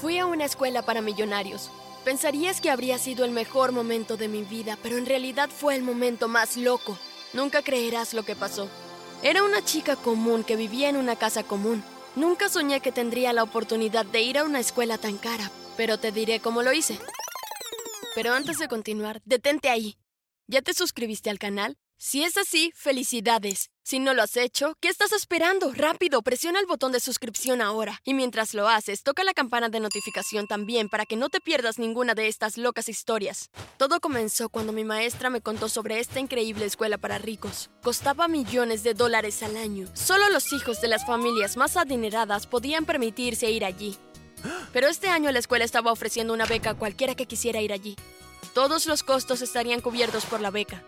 Fui a una escuela para millonarios. Pensarías que habría sido el mejor momento de mi vida, pero en realidad fue el momento más loco. Nunca creerás lo que pasó. Era una chica común que vivía en una casa común. Nunca soñé que tendría la oportunidad de ir a una escuela tan cara, pero te diré cómo lo hice. Pero antes de continuar, detente ahí. ¿Ya te suscribiste al canal? Si es así, felicidades. Si no lo has hecho, ¿qué estás esperando? Rápido, presiona el botón de suscripción ahora. Y mientras lo haces, toca la campana de notificación también para que no te pierdas ninguna de estas locas historias. Todo comenzó cuando mi maestra me contó sobre esta increíble escuela para ricos. Costaba millones de dólares al año. Solo los hijos de las familias más adineradas podían permitirse ir allí. Pero este año la escuela estaba ofreciendo una beca a cualquiera que quisiera ir allí. Todos los costos estarían cubiertos por la beca.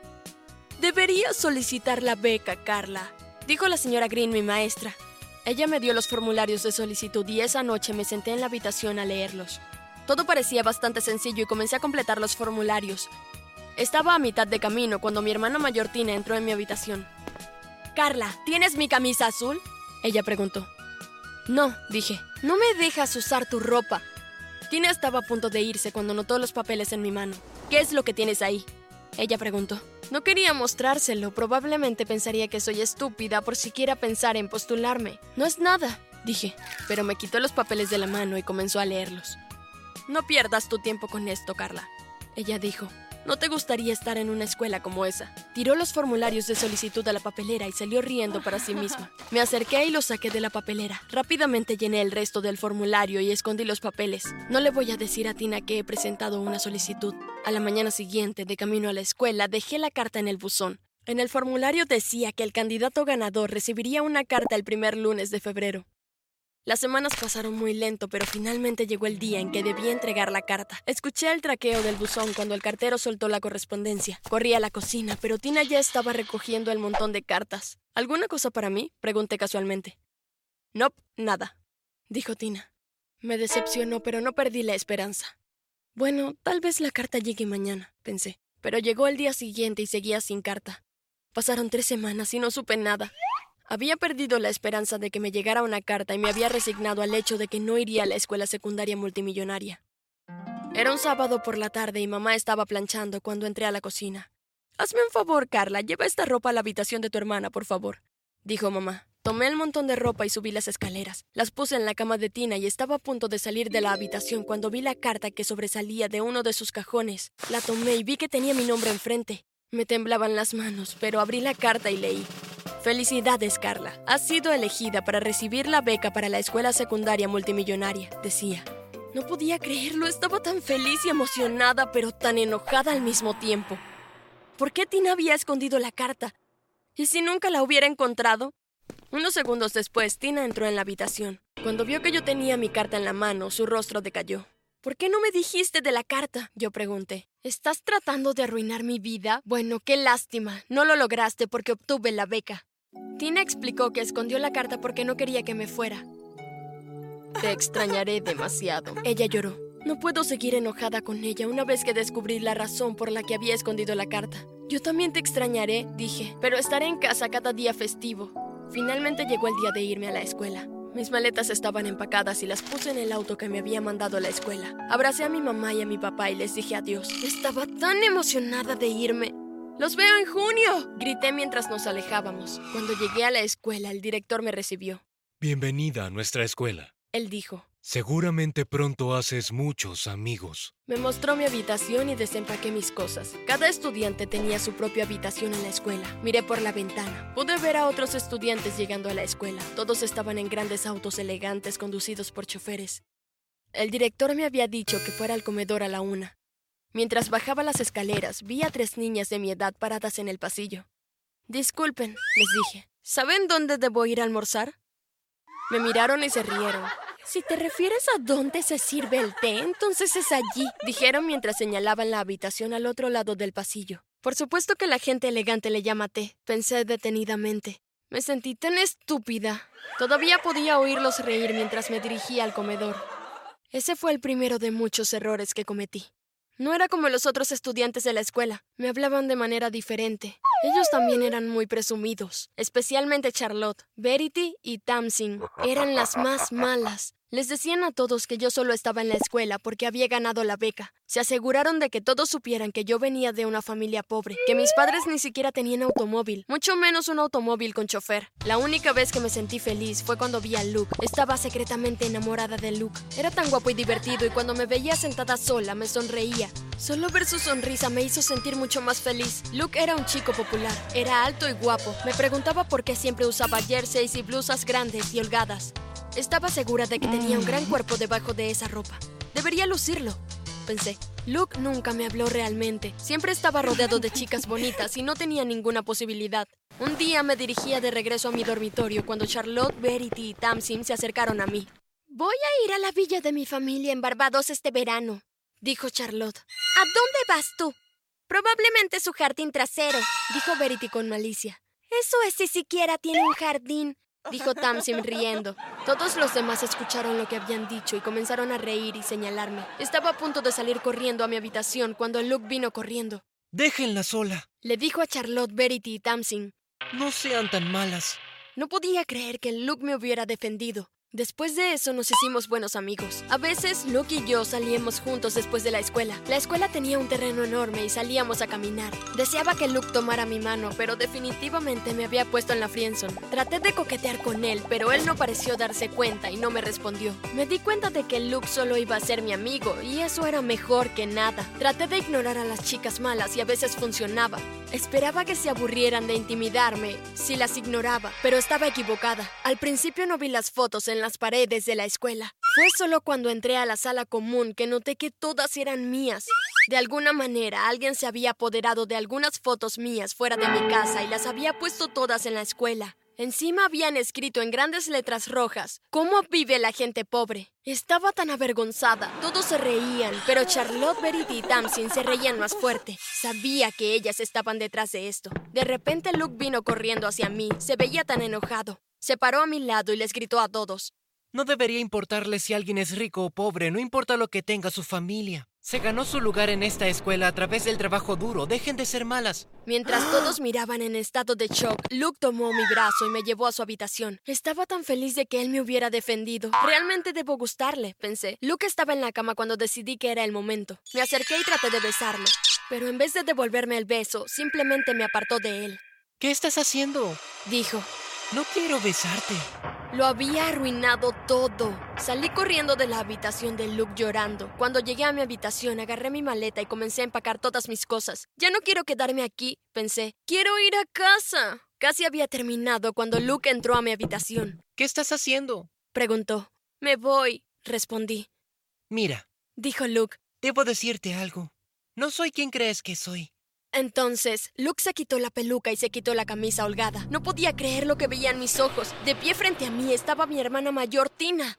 Deberías solicitar la beca, Carla, dijo la señora Green, mi maestra. Ella me dio los formularios de solicitud y esa noche me senté en la habitación a leerlos. Todo parecía bastante sencillo y comencé a completar los formularios. Estaba a mitad de camino cuando mi hermana mayor Tina entró en mi habitación. Carla, ¿tienes mi camisa azul? Ella preguntó. No, dije. No me dejas usar tu ropa. Tina estaba a punto de irse cuando notó los papeles en mi mano. ¿Qué es lo que tienes ahí? Ella preguntó. No quería mostrárselo, probablemente pensaría que soy estúpida por siquiera pensar en postularme. No es nada, dije, pero me quitó los papeles de la mano y comenzó a leerlos. No pierdas tu tiempo con esto, Carla, ella dijo. No te gustaría estar en una escuela como esa. Tiró los formularios de solicitud a la papelera y salió riendo para sí misma. Me acerqué y los saqué de la papelera. Rápidamente llené el resto del formulario y escondí los papeles. No le voy a decir a Tina que he presentado una solicitud. A la mañana siguiente, de camino a la escuela, dejé la carta en el buzón. En el formulario decía que el candidato ganador recibiría una carta el primer lunes de febrero. Las semanas pasaron muy lento, pero finalmente llegó el día en que debía entregar la carta. Escuché el traqueo del buzón cuando el cartero soltó la correspondencia. Corrí a la cocina, pero Tina ya estaba recogiendo el montón de cartas. ¿Alguna cosa para mí? Pregunté casualmente. No, nada, dijo Tina. Me decepcionó, pero no perdí la esperanza. Bueno, tal vez la carta llegue mañana, pensé. Pero llegó el día siguiente y seguía sin carta. Pasaron tres semanas y no supe nada. Había perdido la esperanza de que me llegara una carta y me había resignado al hecho de que no iría a la escuela secundaria multimillonaria. Era un sábado por la tarde y mamá estaba planchando cuando entré a la cocina. Hazme un favor, Carla, lleva esta ropa a la habitación de tu hermana, por favor, dijo mamá. Tomé el montón de ropa y subí las escaleras. Las puse en la cama de Tina y estaba a punto de salir de la habitación cuando vi la carta que sobresalía de uno de sus cajones. La tomé y vi que tenía mi nombre enfrente. Me temblaban las manos, pero abrí la carta y leí. Felicidades, Carla. Has sido elegida para recibir la beca para la escuela secundaria multimillonaria, decía. No podía creerlo, estaba tan feliz y emocionada, pero tan enojada al mismo tiempo. ¿Por qué Tina había escondido la carta? ¿Y si nunca la hubiera encontrado? Unos segundos después, Tina entró en la habitación. Cuando vio que yo tenía mi carta en la mano, su rostro decayó. ¿Por qué no me dijiste de la carta? Yo pregunté. ¿Estás tratando de arruinar mi vida? Bueno, qué lástima. No lo lograste porque obtuve la beca. Tina explicó que escondió la carta porque no quería que me fuera. Te extrañaré demasiado. Ella lloró. No puedo seguir enojada con ella una vez que descubrí la razón por la que había escondido la carta. Yo también te extrañaré, dije, pero estaré en casa cada día festivo. Finalmente llegó el día de irme a la escuela. Mis maletas estaban empacadas y las puse en el auto que me había mandado a la escuela. Abracé a mi mamá y a mi papá y les dije adiós. Estaba tan emocionada de irme. ¡Los veo en junio! Grité mientras nos alejábamos. Cuando llegué a la escuela, el director me recibió. Bienvenida a nuestra escuela. Él dijo. Seguramente pronto haces muchos amigos. Me mostró mi habitación y desempaqué mis cosas. Cada estudiante tenía su propia habitación en la escuela. Miré por la ventana. Pude ver a otros estudiantes llegando a la escuela. Todos estaban en grandes autos elegantes conducidos por choferes. El director me había dicho que fuera al comedor a la una. Mientras bajaba las escaleras, vi a tres niñas de mi edad paradas en el pasillo. Disculpen, les dije. ¿Saben dónde debo ir a almorzar? Me miraron y se rieron. Si te refieres a dónde se sirve el té, entonces es allí, dijeron mientras señalaban la habitación al otro lado del pasillo. Por supuesto que la gente elegante le llama té, pensé detenidamente. Me sentí tan estúpida. Todavía podía oírlos reír mientras me dirigía al comedor. Ese fue el primero de muchos errores que cometí. No era como los otros estudiantes de la escuela. Me hablaban de manera diferente. Ellos también eran muy presumidos, especialmente Charlotte, Verity y Tamsin. Eran las más malas. Les decían a todos que yo solo estaba en la escuela porque había ganado la beca. Se aseguraron de que todos supieran que yo venía de una familia pobre, que mis padres ni siquiera tenían automóvil, mucho menos un automóvil con chofer. La única vez que me sentí feliz fue cuando vi a Luke. Estaba secretamente enamorada de Luke. Era tan guapo y divertido y cuando me veía sentada sola me sonreía. Solo ver su sonrisa me hizo sentir mucho más feliz. Luke era un chico popular, era alto y guapo. Me preguntaba por qué siempre usaba jerseys y blusas grandes y holgadas. Estaba segura de que tenía un gran cuerpo debajo de esa ropa. Debería lucirlo, pensé. Luke nunca me habló realmente. Siempre estaba rodeado de chicas bonitas y no tenía ninguna posibilidad. Un día me dirigía de regreso a mi dormitorio cuando Charlotte, Verity y Tamsin se acercaron a mí. Voy a ir a la villa de mi familia en Barbados este verano, dijo Charlotte. ¿A dónde vas tú? Probablemente su jardín trasero, dijo Verity con malicia. Eso es si siquiera tiene un jardín dijo Tamsin riendo. Todos los demás escucharon lo que habían dicho y comenzaron a reír y señalarme. Estaba a punto de salir corriendo a mi habitación cuando Luke vino corriendo. Déjenla sola. Le dijo a Charlotte, Verity y Tamsin. No sean tan malas. No podía creer que Luke me hubiera defendido. Después de eso nos hicimos buenos amigos. A veces Luke y yo salíamos juntos después de la escuela. La escuela tenía un terreno enorme y salíamos a caminar. Deseaba que Luke tomara mi mano, pero definitivamente me había puesto en la friendzone. Traté de coquetear con él, pero él no pareció darse cuenta y no me respondió. Me di cuenta de que Luke solo iba a ser mi amigo y eso era mejor que nada. Traté de ignorar a las chicas malas y a veces funcionaba. Esperaba que se aburrieran de intimidarme si las ignoraba, pero estaba equivocada. Al principio no vi las fotos en las paredes de la escuela. Fue solo cuando entré a la sala común que noté que todas eran mías. De alguna manera alguien se había apoderado de algunas fotos mías fuera de mi casa y las había puesto todas en la escuela. Encima habían escrito en grandes letras rojas, ¿Cómo vive la gente pobre? Estaba tan avergonzada, todos se reían, pero Charlotte, Verity y Tamsin se reían más fuerte. Sabía que ellas estaban detrás de esto. De repente Luke vino corriendo hacia mí, se veía tan enojado. Se paró a mi lado y les gritó a todos. No debería importarle si alguien es rico o pobre, no importa lo que tenga su familia. Se ganó su lugar en esta escuela a través del trabajo duro, dejen de ser malas. Mientras todos miraban en estado de shock, Luke tomó mi brazo y me llevó a su habitación. Estaba tan feliz de que él me hubiera defendido. Realmente debo gustarle, pensé. Luke estaba en la cama cuando decidí que era el momento. Me acerqué y traté de besarlo. Pero en vez de devolverme el beso, simplemente me apartó de él. ¿Qué estás haciendo? Dijo. No quiero besarte. Lo había arruinado todo. Salí corriendo de la habitación de Luke llorando. Cuando llegué a mi habitación, agarré mi maleta y comencé a empacar todas mis cosas. Ya no quiero quedarme aquí, pensé. Quiero ir a casa. Casi había terminado cuando Luke entró a mi habitación. ¿Qué estás haciendo? Preguntó. Me voy, respondí. Mira, dijo Luke. Debo decirte algo. No soy quien crees que soy. Entonces, Luke se quitó la peluca y se quitó la camisa holgada. No podía creer lo que veía en mis ojos. De pie frente a mí estaba mi hermana mayor, Tina.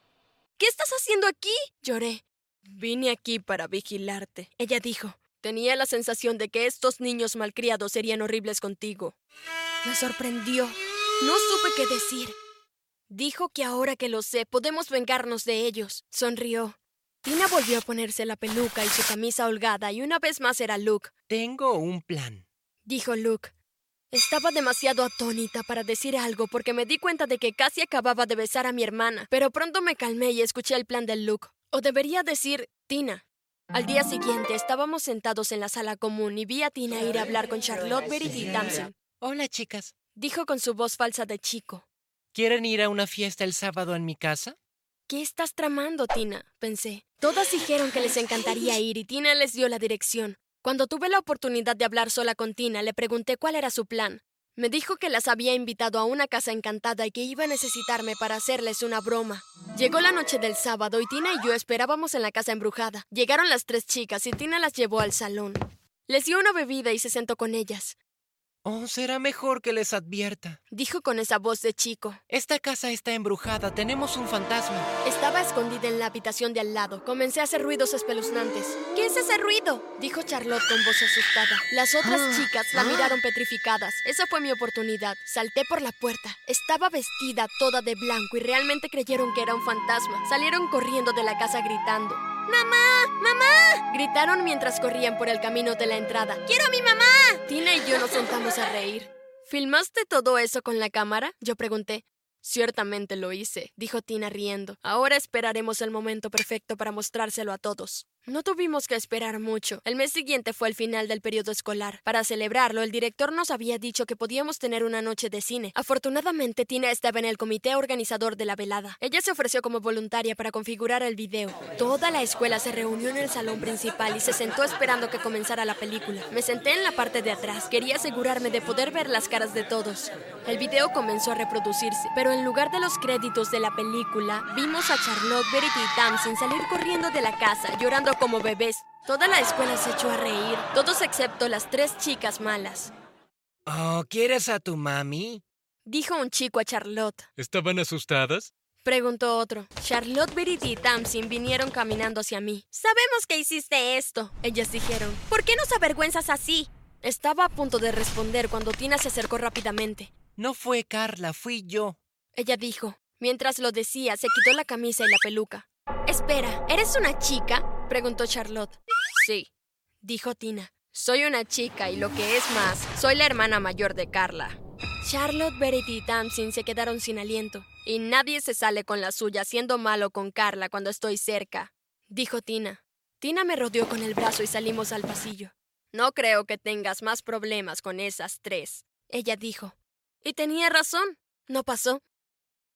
¿Qué estás haciendo aquí? Lloré. Vine aquí para vigilarte. Ella dijo. Tenía la sensación de que estos niños malcriados serían horribles contigo. Me sorprendió. No supe qué decir. Dijo que ahora que lo sé, podemos vengarnos de ellos. Sonrió. Tina volvió a ponerse la peluca y su camisa holgada y una vez más era Luke. Tengo un plan, dijo Luke. Estaba demasiado atónita para decir algo porque me di cuenta de que casi acababa de besar a mi hermana, pero pronto me calmé y escuché el plan de Luke. O debería decir Tina. Al día siguiente estábamos sentados en la sala común y vi a Tina ir a hablar con Charlotte Verity y Tamsin. Hola, chicas, dijo con su voz falsa de chico. ¿Quieren ir a una fiesta el sábado en mi casa? ¿Qué estás tramando, Tina? pensé. Todas dijeron que les encantaría ir y Tina les dio la dirección. Cuando tuve la oportunidad de hablar sola con Tina, le pregunté cuál era su plan. Me dijo que las había invitado a una casa encantada y que iba a necesitarme para hacerles una broma. Llegó la noche del sábado y Tina y yo esperábamos en la casa embrujada. Llegaron las tres chicas y Tina las llevó al salón. Les dio una bebida y se sentó con ellas. Oh, será mejor que les advierta. Dijo con esa voz de chico. Esta casa está embrujada, tenemos un fantasma. Estaba escondida en la habitación de al lado. Comencé a hacer ruidos espeluznantes. ¿Qué es ese ruido? Dijo Charlotte con voz asustada. Las otras Ah. chicas la miraron petrificadas. Esa fue mi oportunidad. Salté por la puerta. Estaba vestida toda de blanco y realmente creyeron que era un fantasma. Salieron corriendo de la casa gritando. ¡Mamá! ¡Mamá! Gritaron mientras corrían por el camino de la entrada. ¡Quiero a mi mamá! Tina y yo nos sentamos a reír. ¿Filmaste todo eso con la cámara? Yo pregunté. Ciertamente lo hice, dijo Tina riendo. Ahora esperaremos el momento perfecto para mostrárselo a todos. No tuvimos que esperar mucho. El mes siguiente fue el final del periodo escolar. Para celebrarlo, el director nos había dicho que podíamos tener una noche de cine. Afortunadamente, Tina estaba en el comité organizador de la velada. Ella se ofreció como voluntaria para configurar el video. Toda la escuela se reunió en el salón principal y se sentó esperando que comenzara la película. Me senté en la parte de atrás. Quería asegurarme de poder ver las caras de todos. El video comenzó a reproducirse, pero en lugar de los créditos de la película, vimos a Charlotte, Verity y Tamsin salir corriendo de la casa, llorando como bebés. Toda la escuela se echó a reír, todos excepto las tres chicas malas. Oh, ¿quieres a tu mami? Dijo un chico a Charlotte. ¿Estaban asustadas? Preguntó otro. Charlotte, Verity y Tamsin vinieron caminando hacia mí. Sabemos que hiciste esto, ellas dijeron. ¿Por qué nos avergüenzas así? Estaba a punto de responder cuando Tina se acercó rápidamente. No fue Carla, fui yo. Ella dijo. Mientras lo decía, se quitó la camisa y la peluca. Espera, ¿eres una chica? Preguntó Charlotte. Sí, dijo Tina. Soy una chica y lo que es más, soy la hermana mayor de Carla. Charlotte, Verity y Tamsin se quedaron sin aliento. Y nadie se sale con la suya siendo malo con Carla cuando estoy cerca, dijo Tina. Tina me rodeó con el brazo y salimos al pasillo. No creo que tengas más problemas con esas tres, ella dijo. Y tenía razón. No pasó.